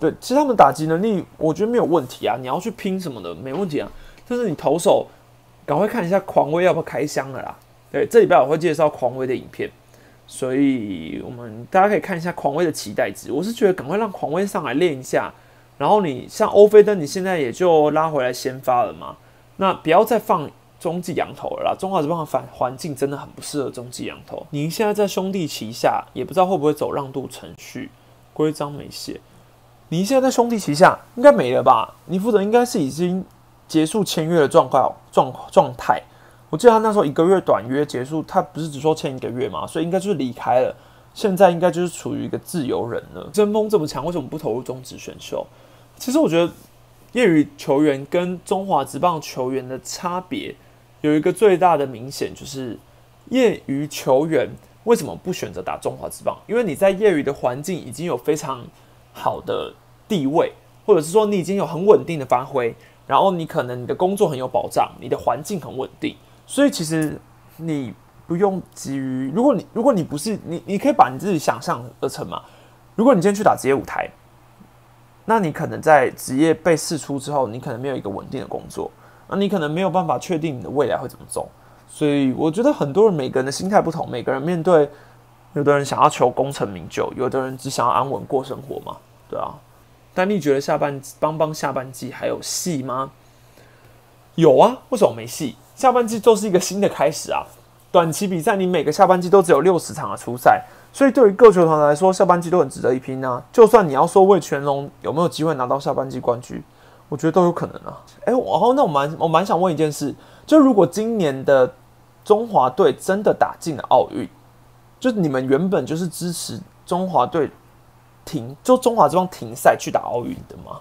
对，其实他们打击能力我觉得没有问题啊，你要去拼什么的没问题啊。但是你投手赶快看一下狂威要不要开箱了啦。对，这礼拜我会介绍狂威的影片，所以我们大家可以看一下狂威的期待值。我是觉得赶快让狂威上来练一下，然后你像欧菲登，你现在也就拉回来先发了嘛。那不要再放中继羊头了啦！中华这帮的反环境真的很不适合中继羊头。您现在在兄弟旗下，也不知道会不会走让渡程序，规章没写。您现在在兄弟旗下，应该没了吧？你负责应该是已经结束签约的状况状状态。我记得他那时候一个月短约结束，他不是只说签一个月嘛，所以应该就是离开了。现在应该就是处于一个自由人了。争锋这么强，为什么不投入中职选秀？其实我觉得。业余球员跟中华职棒球员的差别有一个最大的明显，就是业余球员为什么不选择打中华职棒？因为你在业余的环境已经有非常好的地位，或者是说你已经有很稳定的发挥，然后你可能你的工作很有保障，你的环境很稳定，所以其实你不用急于，如果你如果你不是你，你可以把你自己想象而成嘛。如果你今天去打职业舞台。那你可能在职业被试出之后，你可能没有一个稳定的工作，那你可能没有办法确定你的未来会怎么走。所以我觉得很多人每个人的心态不同，每个人面对，有的人想要求功成名就，有的人只想要安稳过生活嘛，对啊。但你觉得下半帮帮下半季还有戏吗？有啊，为什么没戏？下半季就是一个新的开始啊。短期比赛你每个下半季都只有六十场的初赛。所以对于各球团来说，下半季都很值得一拼啊！就算你要说魏全龙有没有机会拿到下半季冠军，我觉得都有可能啊。哎，然后那我蛮我蛮想问一件事，就如果今年的中华队真的打进了奥运，就你们原本就是支持中华队停，就中华这帮停赛去打奥运的吗？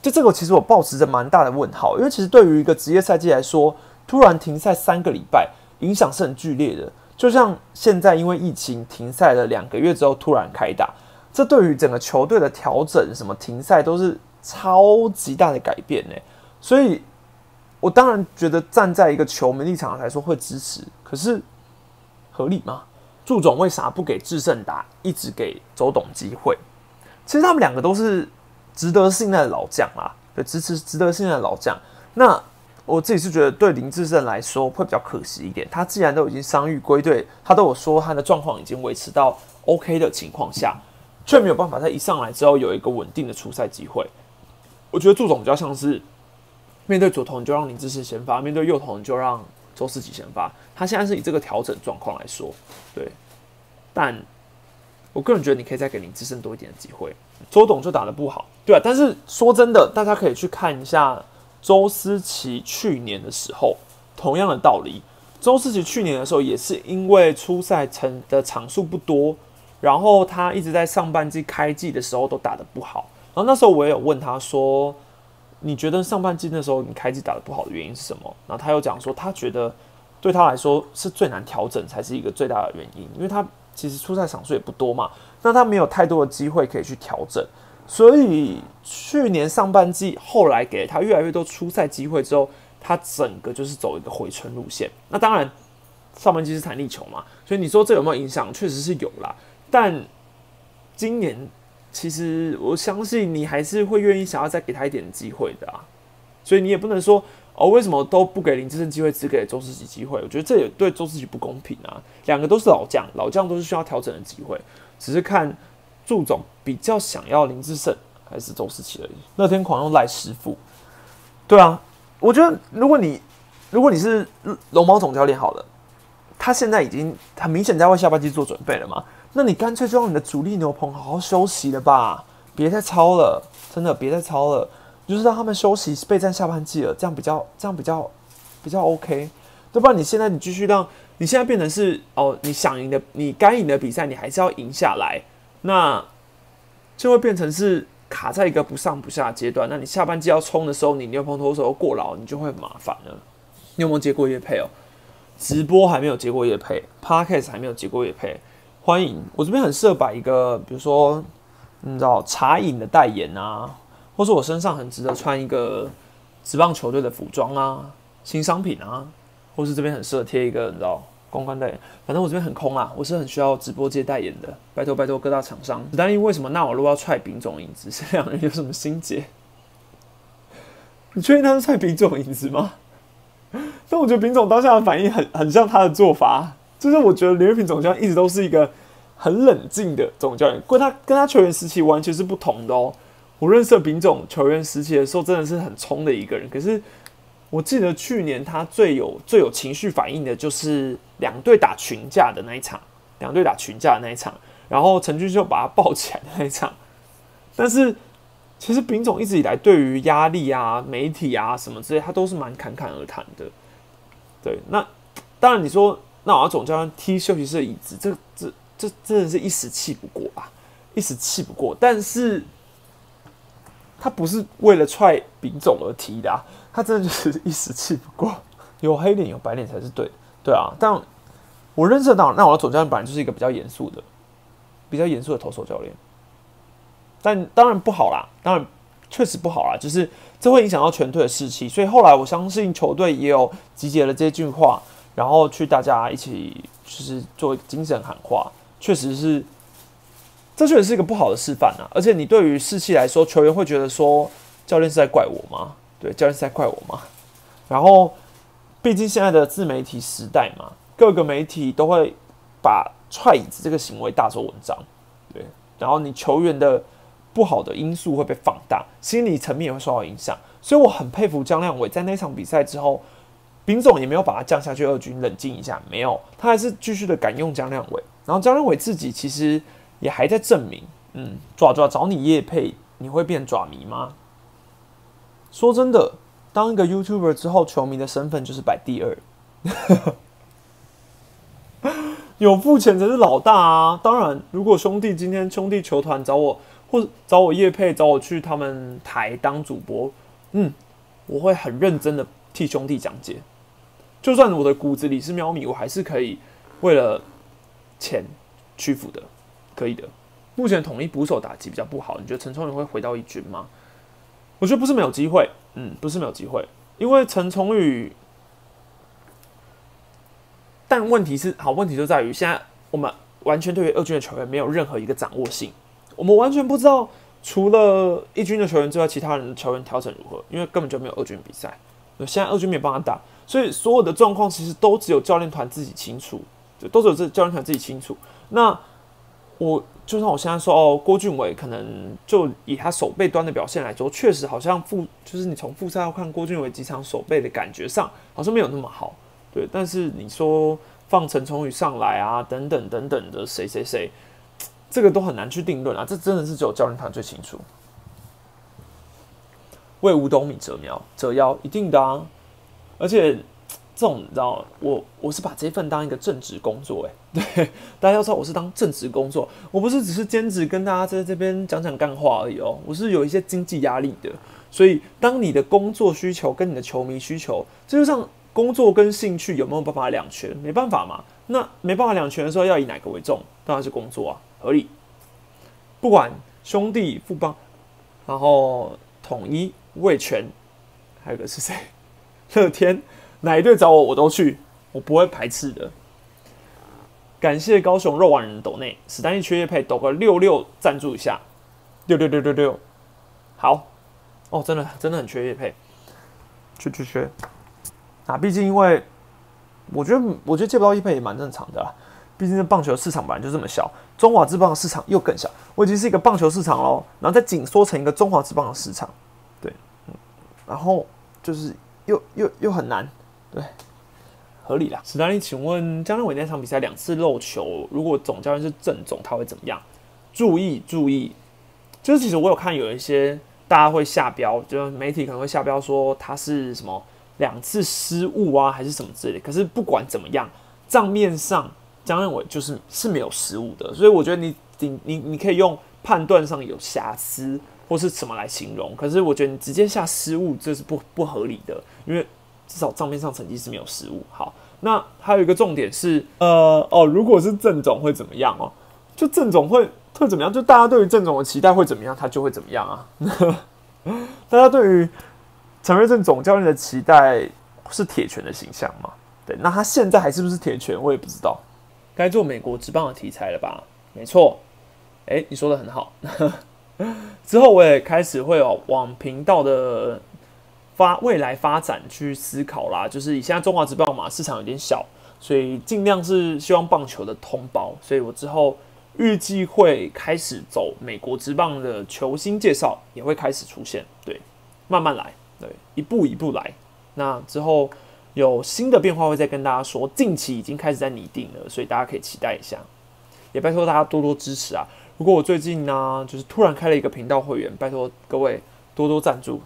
就这个其实我保持着蛮大的问号，因为其实对于一个职业赛季来说，突然停赛三个礼拜，影响是很剧烈的。就像现在，因为疫情停赛了两个月之后突然开打，这对于整个球队的调整、什么停赛都是超级大的改变呢。所以，我当然觉得站在一个球迷立场来说会支持，可是合理吗？祝总为啥不给智胜打，一直给周董机会？其实他们两个都是值得信赖的老将啊，对，支持值得信赖的老将。那。我自己是觉得对林志胜来说会比较可惜一点。他既然都已经伤愈归队，他都有说他的状况已经维持到 OK 的情况下，却没有办法在一上来之后有一个稳定的出赛机会。我觉得祝总比较像是面对左投你就让林志胜先发，面对右投你就让周世奇先发。他现在是以这个调整状况来说，对。但我个人觉得你可以再给林志胜多一点的机会。周董就打得不好，对啊，但是说真的，大家可以去看一下周思齐去年的时候，同样的道理。周思齐去年的时候也是因为初赛成的场数不多，然后他一直在上半季开季的时候都打得不好。然后那时候我也有问他说：“你觉得上半季那时候你开季打得不好的原因是什么？”然后他又讲说，他觉得对他来说是最难调整才是一个最大的原因，因为他其实初赛场数也不多嘛，那他没有太多的机会可以去调整，所以去年上半季后来给他越来越多初赛机会之后。他整个就是走一个回春路线，那当然上半季是弹力球嘛，所以你说这有没有影响？确实是有啦。但今年其实我相信你还是会愿意想要再给他一点机会的啊。所以你也不能说哦，为什么都不给林志胜机会，只给周世奇机会？我觉得这也对周世奇不公平啊。两个都是老将，老将都是需要调整的机会，只是看祝总比较想要林志胜还是周世奇而已。乐天狂用赖师傅，对啊。我觉得，如果你如果你是龙猫总教练好了，他现在已经很明显在为下半季做准备了嘛，那你干脆就让你的主力牛棚好好休息了吧，别再操了，真的别再操了，就是让他们休息备战下半季了，这样比较这样比较比较 OK，对吧？你现在你继续让你现在变成是哦，你想赢的你该赢的比赛你还是要赢下来，那就会变成是。卡在一个不上不下阶段，那你下半季要冲的时候，你牛棚投手过劳，你就会很麻烦了。你有没有接过叶配哦？直播还没有接过叶配，Podcast 还没有接过叶配，欢迎我这边很适合摆一个，比如说你知道茶饮的代言啊，或是我身上很值得穿一个职棒球队的服装啊，新商品啊，或是这边很适合贴一个你知道。公关代言，反正我这边很空啊，我是很需要直播界代言的，拜托拜托各大厂商。史丹利为什么纳瓦路要踹丙种影子？这两人有什么心结？你确定他是踹丙种影子吗？但我觉得丙总当下的反应很很像他的做法，就是我觉得刘月平总教练一直都是一个很冷静的总教练，跟他跟他球员时期完全是不同的哦。我认识丙总球员时期的时候，真的是很冲的一个人，可是。我记得去年他最有最有情绪反应的就是两队打群架的那一场，两队打群架的那一场，然后陈俊秀把他抱起来那一场。但是其实丙总一直以来对于压力啊、媒体啊什么之类，他都是蛮侃侃而谈的。对，那当然你说那我要总教练踢休息室椅子，这这这真的是一时气不过啊，一时气不过。但是他不是为了踹丙总而踢的。啊他真的就是一时气不过，有黑脸有白脸才是对，对啊。但我认识到，那我的总教练本来就是一个比较严肃的、比较严肃的投手教练。但当然不好啦，当然确实不好啦，就是这会影响到全队的士气。所以后来我相信球队也有集结了这句话，然后去大家一起就是做精神喊话。确实是，这确实是一个不好的示范啊。而且你对于士气来说，球员会觉得说，教练是在怪我吗？对，教练是在怪我嘛？然后，毕竟现在的自媒体时代嘛，各个媒体都会把踹椅子这个行为大做文章。对，然后你球员的不好的因素会被放大，心理层面也会受到影响。所以我很佩服江亮伟，在那场比赛之后，丙总也没有把他降下去二军冷静一下，没有，他还是继续的敢用江亮伟。然后江亮伟自己其实也还在证明，嗯，爪爪找你叶配，你会变爪迷吗？说真的，当一个 YouTuber 之后，球迷的身份就是摆第二，有付钱才是老大啊！当然，如果兄弟今天兄弟球团找我，或找我叶佩，找我去他们台当主播，嗯，我会很认真的替兄弟讲解。就算我的骨子里是喵咪，我还是可以为了钱屈服的，可以的。目前统一捕手打击比较不好，你觉得陈冲宇会回到一军吗？我觉得不是没有机会，嗯，不是没有机会，因为陈崇宇，但问题是，好，问题就在于现在我们完全对于二军的球员没有任何一个掌握性，我们完全不知道除了一军的球员之外，其他人的球员调整如何，因为根本就没有二军比赛，现在二军没有帮他打，所以所有的状况其实都只有教练团自己清楚，就都只有这教练团自己清楚。那我。就像我现在说哦，郭俊伟可能就以他手背端的表现来说，确实好像复就是你从复赛要看郭俊伟几场手背的感觉上，好像没有那么好。对，但是你说放陈崇宇上来啊，等等等等的谁谁谁，这个都很难去定论啊，这真的是只有教练团最清楚。为五斗米折苗折腰，一定的啊！而且这种你知道，我我是把这份当一个正职工作，哎，对，大家要知道我是当正职工作，我不是只是兼职跟大家在这边讲讲干话而已哦，我是有一些经济压力的。所以，当你的工作需求跟你的球迷需求，这就像工作跟兴趣有没有办法两全？没办法嘛。那没办法两全的时候，要以哪个为重？当然是工作啊，合理。不管兄弟、富邦，然后统一。味全，还有个是谁？乐天，哪一队找我我都去，我不会排斥的。感谢高雄肉丸人抖内史丹利缺叶配抖个六六赞助一下，六六六六六，好。哦，真的真的很缺叶配，缺缺缺。啊！毕竟因为我觉得我觉得借不到叶配也蛮正常的啦，毕竟这棒球市场本来就这么小，中华之棒市场又更小，我已经是一个棒球市场喽，然后再紧缩成一个中华之棒的市场。对。然后就是又又又很难，对，合理啦。史丹利，请问江南伟那场比赛两次漏球，如果总教练是郑总，他会怎么样？注意注意，就是其实我有看有一些大家会下标，就是媒体可能会下标说他是什么两次失误啊，还是什么之类的。可是不管怎么样，账面上江南伟就是是没有失误的，所以我觉得你你你你可以用判断上有瑕疵。或是什么来形容？可是我觉得你直接下失误，这是不不合理的，因为至少账面上成绩是没有失误。好，那还有一个重点是，呃，哦，如果是郑总会怎么样哦？就郑总会会怎么样？就大家对于郑总的期待会怎么样，他就会怎么样啊？大家对于陈瑞正总教练的期待是铁拳的形象吗？对，那他现在还是不是铁拳？我也不知道。该做美国职棒的题材了吧？没错，哎，你说的很好。之后我也开始会有往频道的发未来发展去思考啦。就是以现在中华职棒嘛，市场有点小，所以尽量是希望棒球的同胞。所以我之后预计会开始走美国职棒的球星介绍，也会开始出现。对，慢慢来，对，一步一步来。那之后有新的变化会再跟大家说。近期已经开始在拟定了，所以大家可以期待一下。也拜托大家多多支持啊！如果我最近呢，就是突然开了一个频道会员，拜托各位多多赞助。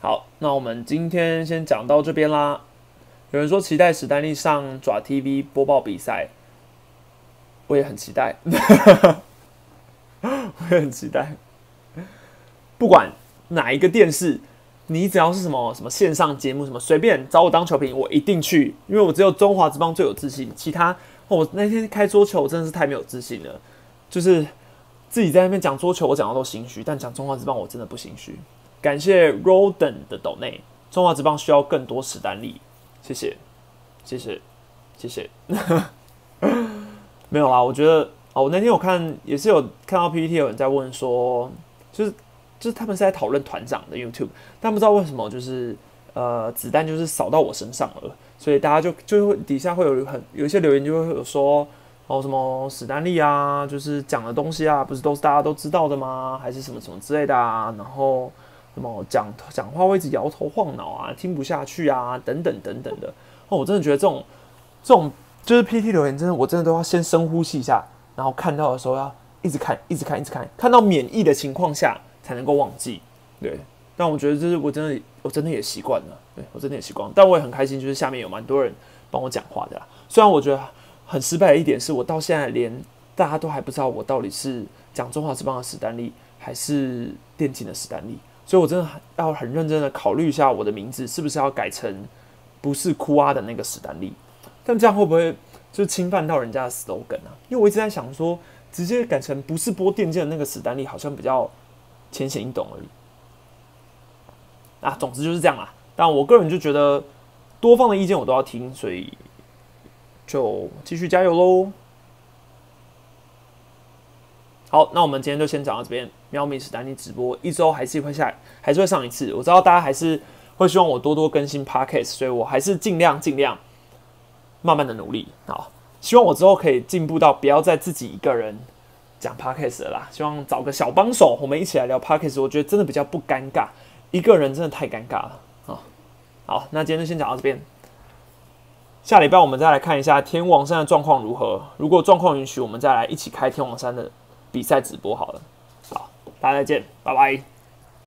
好，那我们今天先讲到这边啦。有人说期待史丹利上爪 TV 播报比赛，我也很期待，我也很期待。不管哪一个电视，你只要是什么什么线上节目，什么随便找我当球评，我一定去，因为我只有中华之邦最有自信。其他，我那天开桌球真的是太没有自信了，就是。自己在那边讲桌球，我讲的都心虚，但讲中华之棒我真的不心虚。感谢 Roden 的抖内，中华之棒需要更多史丹利，谢谢，谢谢，谢谢。没有啦，我觉得哦，我那天有看也是有看到 PPT 有人在问说，就是就是他们是在讨论团长的 YouTube，但不知道为什么就是呃子弹就是扫到我身上了，所以大家就就会底下会有很有一些留言就会有说。哦，什么史丹利啊，就是讲的东西啊，不是都是大家都知道的吗？还是什么什么之类的啊？然后什么讲讲话会一直摇头晃脑啊，听不下去啊，等等等等的。哦，我真的觉得这种这种就是 PT 留言，真的我真的都要先深呼吸一下，然后看到的时候要一直看，一直看，一直看，看到免疫的情况下才能够忘记。对，但我觉得这是我真的我真的也习惯了，对我真的也习惯，但我也很开心，就是下面有蛮多人帮我讲话的啦。虽然我觉得。很失败的一点是我到现在连大家都还不知道我到底是讲中华之邦的史丹利还是电竞的史丹利，所以我真的要很认真的考虑一下我的名字是不是要改成不是哭啊的那个史丹利，但这样会不会就侵犯到人家的 slogan 啊？因为我一直在想说，直接改成不是播电竞的那个史丹利好像比较浅显易懂而已。啊，总之就是这样啦。但我个人就觉得多方的意见我都要听，所以。就继续加油喽！好，那我们今天就先讲到这边。喵咪史丹尼直播一周还是会下，还是会上一次。我知道大家还是会希望我多多更新 podcast，所以我还是尽量尽量慢慢的努力好。希望我之后可以进步到不要再自己一个人讲 podcast 了啦。希望找个小帮手，我们一起来聊 podcast。我觉得真的比较不尴尬，一个人真的太尴尬了啊。好，那今天就先讲到这边。下礼拜我们再来看一下天王山的状况如何。如果状况允许，我们再来一起开天王山的比赛直播好了。好，大家再见，拜拜。